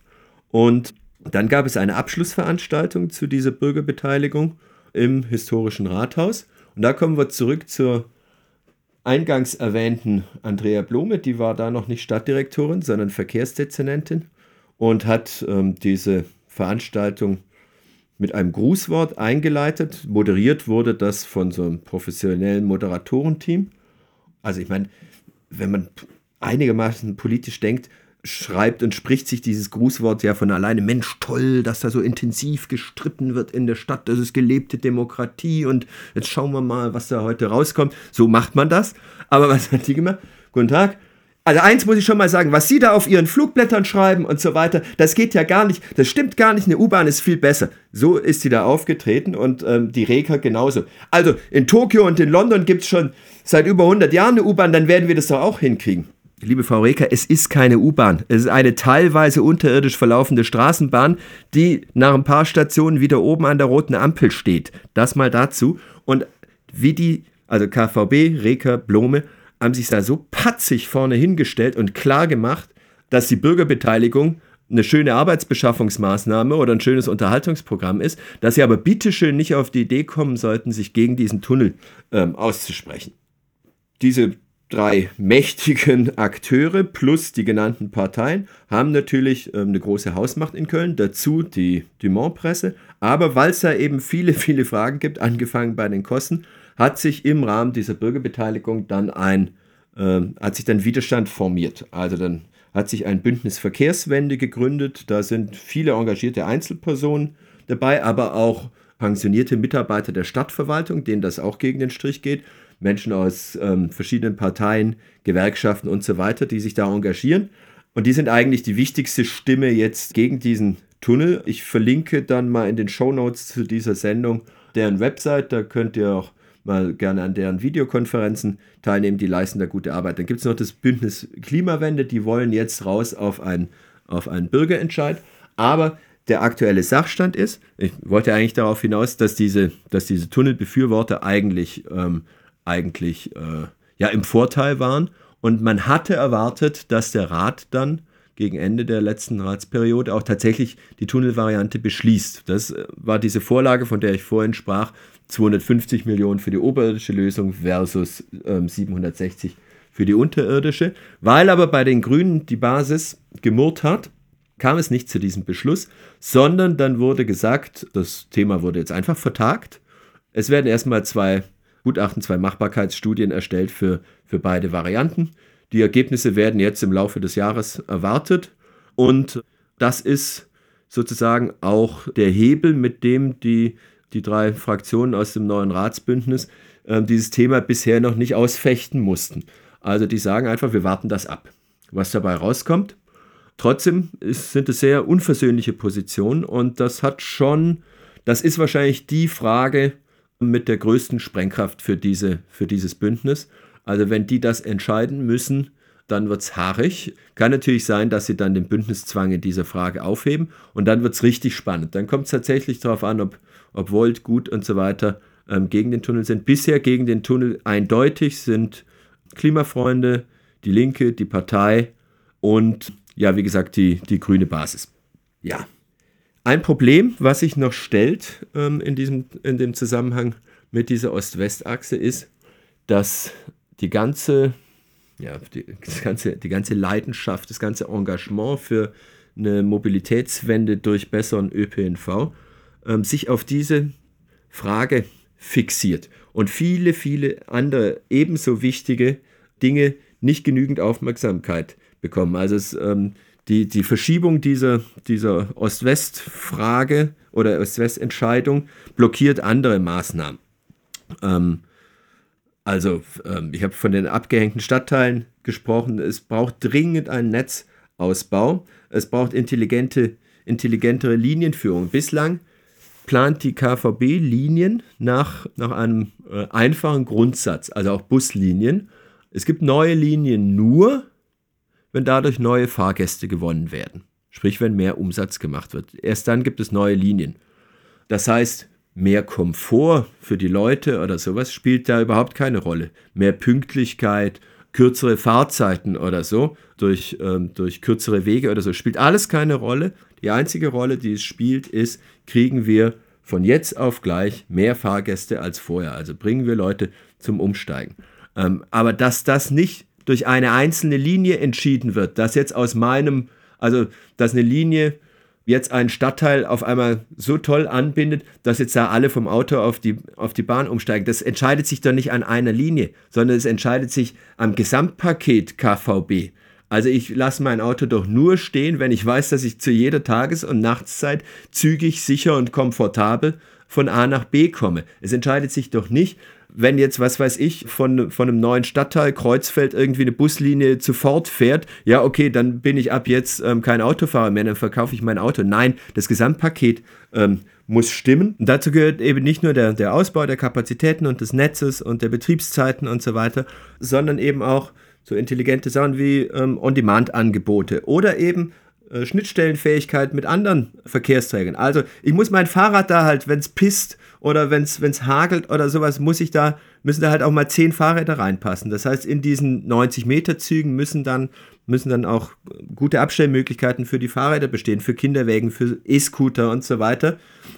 Und dann gab es eine Abschlussveranstaltung zu dieser Bürgerbeteiligung im historischen Rathaus. Und da kommen wir zurück zur eingangs erwähnten Andrea Blome. Die war da noch nicht Stadtdirektorin, sondern Verkehrsdezernentin und hat ähm, diese Veranstaltung mit einem Grußwort eingeleitet. Moderiert wurde das von so einem professionellen Moderatorenteam. Also ich meine, wenn man einigermaßen politisch denkt, schreibt und spricht sich dieses Grußwort ja von alleine. Mensch, toll, dass da so intensiv gestritten wird in der Stadt. Das ist gelebte Demokratie und jetzt schauen wir mal, was da heute rauskommt. So macht man das. Aber was hat die gemacht? Guten Tag. Also eins muss ich schon mal sagen, was Sie da auf Ihren Flugblättern schreiben und so weiter, das geht ja gar nicht, das stimmt gar nicht, eine U-Bahn ist viel besser. So ist sie da aufgetreten und ähm, die Reka genauso. Also in Tokio und in London gibt es schon seit über 100 Jahren eine U-Bahn, dann werden wir das doch auch hinkriegen. Liebe Frau Reker, es ist keine U-Bahn. Es ist eine teilweise unterirdisch verlaufende Straßenbahn, die nach ein paar Stationen wieder oben an der roten Ampel steht. Das mal dazu. Und wie die, also KVB, Reker, Blome, haben sich da so patzig vorne hingestellt und klar gemacht, dass die Bürgerbeteiligung eine schöne Arbeitsbeschaffungsmaßnahme oder ein schönes Unterhaltungsprogramm ist, dass sie aber bitteschön nicht auf die Idee kommen sollten, sich gegen diesen Tunnel ähm, auszusprechen. Diese drei mächtigen Akteure plus die genannten Parteien haben natürlich ähm, eine große Hausmacht in Köln, dazu die Dumont-Presse. Aber weil es da eben viele, viele Fragen gibt, angefangen bei den Kosten, hat sich im Rahmen dieser Bürgerbeteiligung dann ein, äh, hat sich dann Widerstand formiert. Also dann hat sich ein Bündnis Verkehrswende gegründet. Da sind viele engagierte Einzelpersonen dabei, aber auch pensionierte Mitarbeiter der Stadtverwaltung, denen das auch gegen den Strich geht. Menschen aus ähm, verschiedenen Parteien, Gewerkschaften und so weiter, die sich da engagieren. Und die sind eigentlich die wichtigste Stimme jetzt gegen diesen Tunnel. Ich verlinke dann mal in den Show Notes zu dieser Sendung deren Website. Da könnt ihr auch mal gerne an deren Videokonferenzen teilnehmen. Die leisten da gute Arbeit. Dann gibt es noch das Bündnis Klimawende. Die wollen jetzt raus auf, ein, auf einen Bürgerentscheid. Aber der aktuelle Sachstand ist, ich wollte eigentlich darauf hinaus, dass diese, dass diese Tunnelbefürworter eigentlich ähm, eigentlich äh, ja im Vorteil waren Und man hatte erwartet, dass der Rat dann gegen Ende der letzten Ratsperiode auch tatsächlich die Tunnelvariante beschließt. Das äh, war diese Vorlage, von der ich vorhin sprach, 250 Millionen für die oberirdische Lösung versus ähm, 760 für die unterirdische. Weil aber bei den Grünen die Basis gemurrt hat, kam es nicht zu diesem Beschluss, sondern dann wurde gesagt, das Thema wurde jetzt einfach vertagt. Es werden erstmal zwei Gutachten, zwei Machbarkeitsstudien erstellt für, für beide Varianten. Die Ergebnisse werden jetzt im Laufe des Jahres erwartet und das ist sozusagen auch der Hebel, mit dem die, die drei Fraktionen aus dem neuen Ratsbündnis äh, dieses Thema bisher noch nicht ausfechten mussten. Also die sagen einfach, wir warten das ab. Was dabei rauskommt. Trotzdem ist, sind es sehr unversöhnliche Positionen und das hat schon, das ist wahrscheinlich die Frage mit der größten Sprengkraft für, diese, für dieses Bündnis. Also wenn die das entscheiden müssen, dann wird es haarig. Kann natürlich sein, dass sie dann den Bündniszwang in dieser Frage aufheben und dann wird es richtig spannend. Dann kommt es tatsächlich darauf an, ob, ob Volt, Gut und so weiter ähm, gegen den Tunnel sind. Bisher gegen den Tunnel eindeutig sind Klimafreunde, die Linke, die Partei und ja, wie gesagt, die, die grüne Basis. Ja. Ein Problem, was sich noch stellt ähm, in, diesem, in dem Zusammenhang mit dieser Ost-West-Achse ist, dass die ganze, ja, die, ganze, die ganze Leidenschaft, das ganze Engagement für eine Mobilitätswende durch besseren ÖPNV ähm, sich auf diese Frage fixiert und viele, viele andere ebenso wichtige Dinge nicht genügend Aufmerksamkeit bekommen. Also es, ähm, die, die Verschiebung dieser, dieser Ost-West-Frage oder Ost-West-Entscheidung blockiert andere Maßnahmen. Ähm, also, ähm, ich habe von den abgehängten Stadtteilen gesprochen. Es braucht dringend einen Netzausbau. Es braucht intelligente, intelligentere Linienführung. Bislang plant die KVB Linien nach, nach einem äh, einfachen Grundsatz, also auch Buslinien. Es gibt neue Linien nur, wenn dadurch neue Fahrgäste gewonnen werden. Sprich, wenn mehr Umsatz gemacht wird. Erst dann gibt es neue Linien. Das heißt, mehr Komfort für die Leute oder sowas spielt da überhaupt keine Rolle. Mehr Pünktlichkeit, kürzere Fahrzeiten oder so, durch, ähm, durch kürzere Wege oder so, spielt alles keine Rolle. Die einzige Rolle, die es spielt, ist, kriegen wir von jetzt auf gleich mehr Fahrgäste als vorher. Also bringen wir Leute zum Umsteigen. Ähm, aber dass das nicht durch eine einzelne Linie entschieden wird, dass jetzt aus meinem, also dass eine Linie jetzt einen Stadtteil auf einmal so toll anbindet, dass jetzt da alle vom Auto auf die, auf die Bahn umsteigen. Das entscheidet sich doch nicht an einer Linie, sondern es entscheidet sich am Gesamtpaket KVB. Also ich lasse mein Auto doch nur stehen, wenn ich weiß, dass ich zu jeder Tages- und Nachtszeit zügig, sicher und komfortabel von A nach B komme. Es entscheidet sich doch nicht, wenn jetzt, was weiß ich, von, von einem neuen Stadtteil Kreuzfeld irgendwie eine Buslinie zu Ford fährt, ja, okay, dann bin ich ab jetzt ähm, kein Autofahrer mehr, dann verkaufe ich mein Auto. Nein, das Gesamtpaket ähm, muss stimmen. Und dazu gehört eben nicht nur der, der Ausbau der Kapazitäten und des Netzes und der Betriebszeiten und so weiter, sondern eben auch so intelligente Sachen wie ähm, On-Demand-Angebote oder eben äh, Schnittstellenfähigkeit mit anderen Verkehrsträgern. Also ich muss mein Fahrrad da halt, wenn es pisst oder wenn es hagelt oder sowas, muss ich da, müssen da halt auch mal zehn Fahrräder reinpassen. Das heißt, in diesen 90 Meter Zügen müssen dann, müssen dann auch gute Abstellmöglichkeiten für die Fahrräder bestehen, für Kinderwägen, für E-Scooter und so weiter,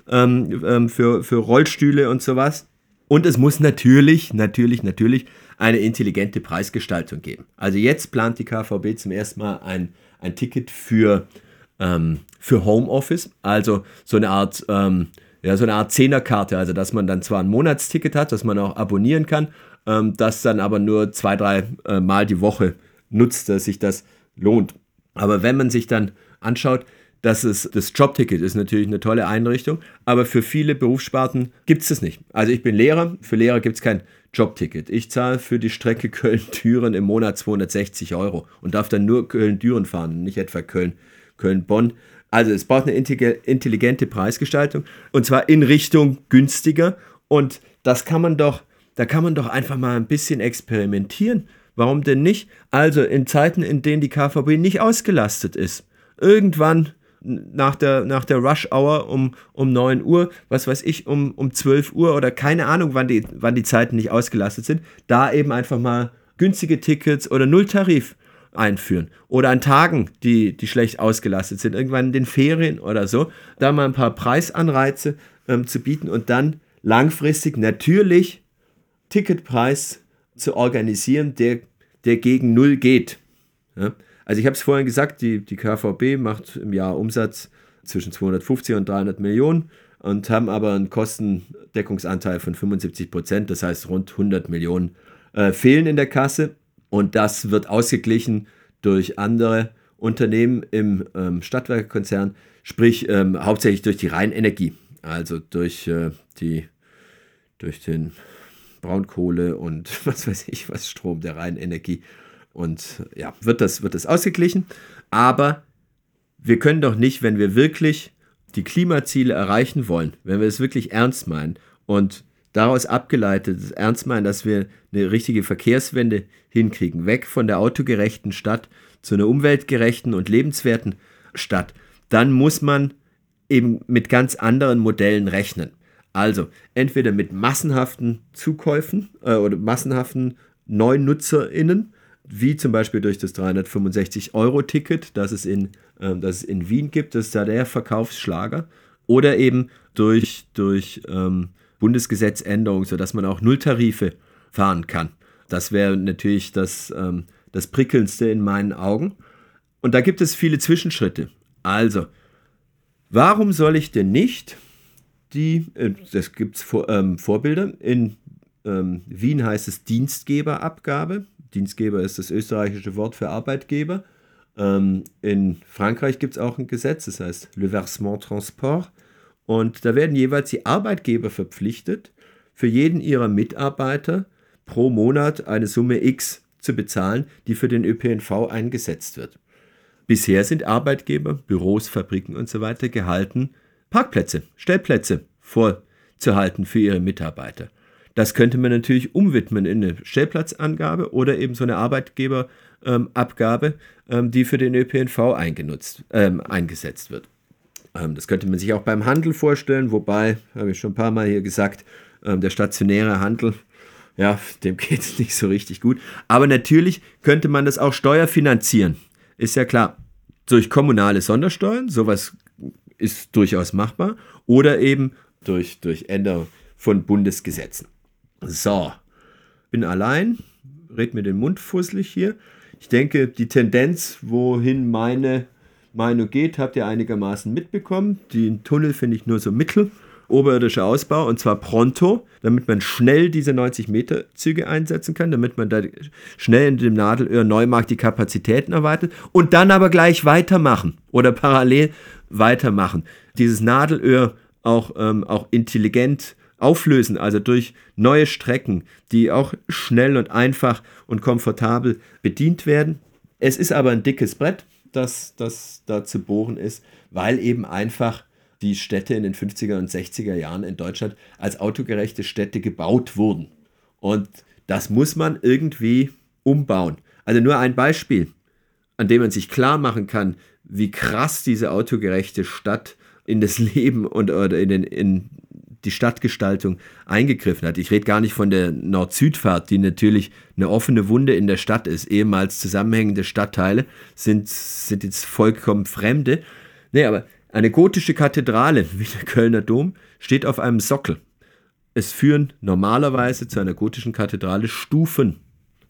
ähm, ähm, für, für Rollstühle und sowas. Und es muss natürlich, natürlich, natürlich eine intelligente Preisgestaltung geben. Also jetzt plant die KVB zum ersten Mal ein, ein Ticket für, ähm, für Homeoffice, also so eine Art, ähm, ja, so Art Zehnerkarte, also dass man dann zwar ein Monatsticket hat, das man auch abonnieren kann, ähm, das dann aber nur zwei, drei äh, Mal die Woche nutzt, dass sich das lohnt. Aber wenn man sich dann anschaut, dass es das Jobticket ist natürlich eine tolle Einrichtung, aber für viele Berufssparten gibt es das nicht. Also ich bin Lehrer, für Lehrer gibt es kein Jobticket. Ich zahle für die Strecke Köln-Düren im Monat 260 Euro und darf dann nur Köln-Düren fahren, nicht etwa Köln, Köln-Bonn. Also es braucht eine intelligente Preisgestaltung und zwar in Richtung günstiger und das kann man doch, da kann man doch einfach mal ein bisschen experimentieren. Warum denn nicht? Also in Zeiten, in denen die KVB nicht ausgelastet ist. Irgendwann nach der, nach der Rush Hour um, um 9 Uhr, was weiß ich, um, um 12 Uhr oder keine Ahnung, wann die, wann die Zeiten nicht ausgelastet sind, da eben einfach mal günstige Tickets oder Nulltarif einführen. Oder an Tagen, die, die schlecht ausgelastet sind, irgendwann in den Ferien oder so, da mal ein paar Preisanreize ähm, zu bieten und dann langfristig natürlich Ticketpreis zu organisieren, der, der gegen Null geht. Ja? Also ich habe es vorhin gesagt, die, die KVB macht im Jahr Umsatz zwischen 250 und 300 Millionen und haben aber einen Kostendeckungsanteil von 75 Prozent, das heißt rund 100 Millionen äh, fehlen in der Kasse und das wird ausgeglichen durch andere Unternehmen im ähm, Stadtwerkekonzern, sprich ähm, hauptsächlich durch die Rheinenergie, also durch, äh, die, durch den Braunkohle und was weiß ich was Strom der Rheinenergie. Und ja, wird das, wird das ausgeglichen. Aber wir können doch nicht, wenn wir wirklich die Klimaziele erreichen wollen, wenn wir es wirklich ernst meinen und daraus abgeleitet ernst meinen, dass wir eine richtige Verkehrswende hinkriegen, weg von der autogerechten Stadt zu einer umweltgerechten und lebenswerten Stadt, dann muss man eben mit ganz anderen Modellen rechnen. Also entweder mit massenhaften Zukäufen äh, oder massenhaften NeunnutzerInnen, wie zum Beispiel durch das 365-Euro-Ticket, das, es in, äh, das es in Wien gibt, das ist da der Verkaufsschlager, oder eben durch, durch ähm, Bundesgesetzänderung, sodass man auch Nulltarife fahren kann. Das wäre natürlich das, ähm, das Prickelndste in meinen Augen. Und da gibt es viele Zwischenschritte. Also, warum soll ich denn nicht die, äh, das gibt es Vor, ähm, Vorbilder, in ähm, Wien heißt es Dienstgeberabgabe. Dienstgeber ist das österreichische Wort für Arbeitgeber. Ähm, in Frankreich gibt es auch ein Gesetz, das heißt Le Versement Transport. Und da werden jeweils die Arbeitgeber verpflichtet, für jeden ihrer Mitarbeiter pro Monat eine Summe X zu bezahlen, die für den ÖPNV eingesetzt wird. Bisher sind Arbeitgeber, Büros, Fabriken und so weiter gehalten, Parkplätze, Stellplätze vorzuhalten für ihre Mitarbeiter. Das könnte man natürlich umwidmen in eine Stellplatzangabe oder eben so eine Arbeitgeberabgabe, ähm, die für den ÖPNV eingenutzt, ähm, eingesetzt wird. Ähm, das könnte man sich auch beim Handel vorstellen, wobei, habe ich schon ein paar Mal hier gesagt, ähm, der stationäre Handel, ja, dem geht es nicht so richtig gut. Aber natürlich könnte man das auch steuerfinanzieren. Ist ja klar. Durch kommunale Sondersteuern, sowas ist durchaus machbar. Oder eben durch, durch Änderung von Bundesgesetzen. So, bin allein, red mir den Mund fusselig hier. Ich denke, die Tendenz, wohin meine Meinung geht, habt ihr einigermaßen mitbekommen. Den Tunnel finde ich nur so mittel. Oberirdischer Ausbau und zwar pronto, damit man schnell diese 90 Meter Züge einsetzen kann, damit man da schnell in dem Nadelöhr Neumarkt die Kapazitäten erweitert und dann aber gleich weitermachen oder parallel weitermachen. Dieses Nadelöhr auch, ähm, auch intelligent auflösen, also durch neue Strecken, die auch schnell und einfach und komfortabel bedient werden. Es ist aber ein dickes Brett, das, das da zu bohren ist, weil eben einfach die Städte in den 50er und 60er Jahren in Deutschland als autogerechte Städte gebaut wurden. Und das muss man irgendwie umbauen. Also nur ein Beispiel, an dem man sich klar machen kann, wie krass diese autogerechte Stadt in das Leben und oder in, den, in die Stadtgestaltung eingegriffen hat. Ich rede gar nicht von der Nord-Süd-Fahrt, die natürlich eine offene Wunde in der Stadt ist. Ehemals zusammenhängende Stadtteile sind, sind jetzt vollkommen fremde. Nee, aber eine gotische Kathedrale wie der Kölner Dom steht auf einem Sockel. Es führen normalerweise zu einer gotischen Kathedrale Stufen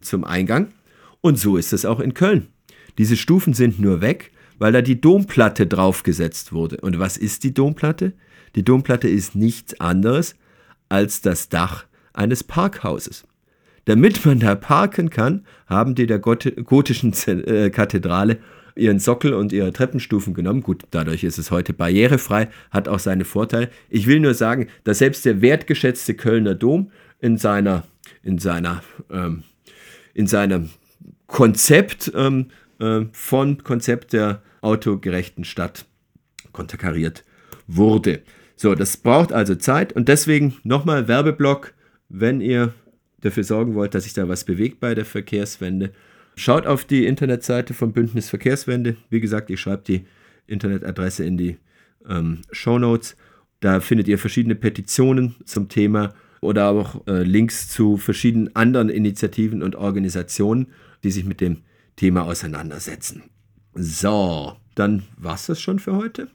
zum Eingang und so ist es auch in Köln. Diese Stufen sind nur weg, weil da die Domplatte draufgesetzt wurde. Und was ist die Domplatte? Die Domplatte ist nichts anderes als das Dach eines Parkhauses. Damit man da parken kann, haben die der gotischen äh, Kathedrale ihren Sockel und ihre Treppenstufen genommen. Gut, dadurch ist es heute barrierefrei, hat auch seine Vorteile. Ich will nur sagen, dass selbst der wertgeschätzte Kölner Dom in seiner, in seiner, ähm, in seinem Konzept ähm, äh, von Konzept der autogerechten Stadt konterkariert wurde. So, das braucht also Zeit und deswegen nochmal Werbeblock, wenn ihr dafür sorgen wollt, dass sich da was bewegt bei der Verkehrswende. Schaut auf die Internetseite vom Bündnis Verkehrswende. Wie gesagt, ich schreibe die Internetadresse in die ähm, Show Notes. Da findet ihr verschiedene Petitionen zum Thema oder auch äh, Links zu verschiedenen anderen Initiativen und Organisationen, die sich mit dem Thema auseinandersetzen. So, dann war es das schon für heute.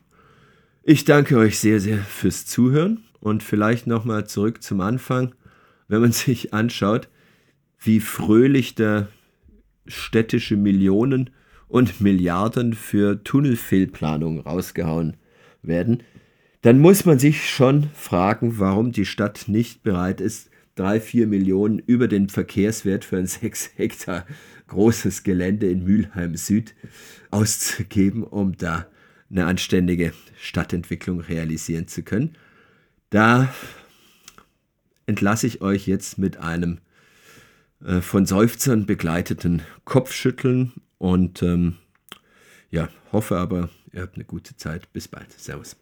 Ich danke euch sehr, sehr fürs Zuhören und vielleicht nochmal zurück zum Anfang. Wenn man sich anschaut, wie fröhlich da städtische Millionen und Milliarden für Tunnelfehlplanungen rausgehauen werden, dann muss man sich schon fragen, warum die Stadt nicht bereit ist, drei, vier Millionen über den Verkehrswert für ein sechs Hektar großes Gelände in Mülheim Süd auszugeben, um da eine anständige Stadtentwicklung realisieren zu können. Da entlasse ich euch jetzt mit einem äh, von Seufzern begleiteten Kopfschütteln und ähm, ja, hoffe aber, ihr habt eine gute Zeit. Bis bald. Servus.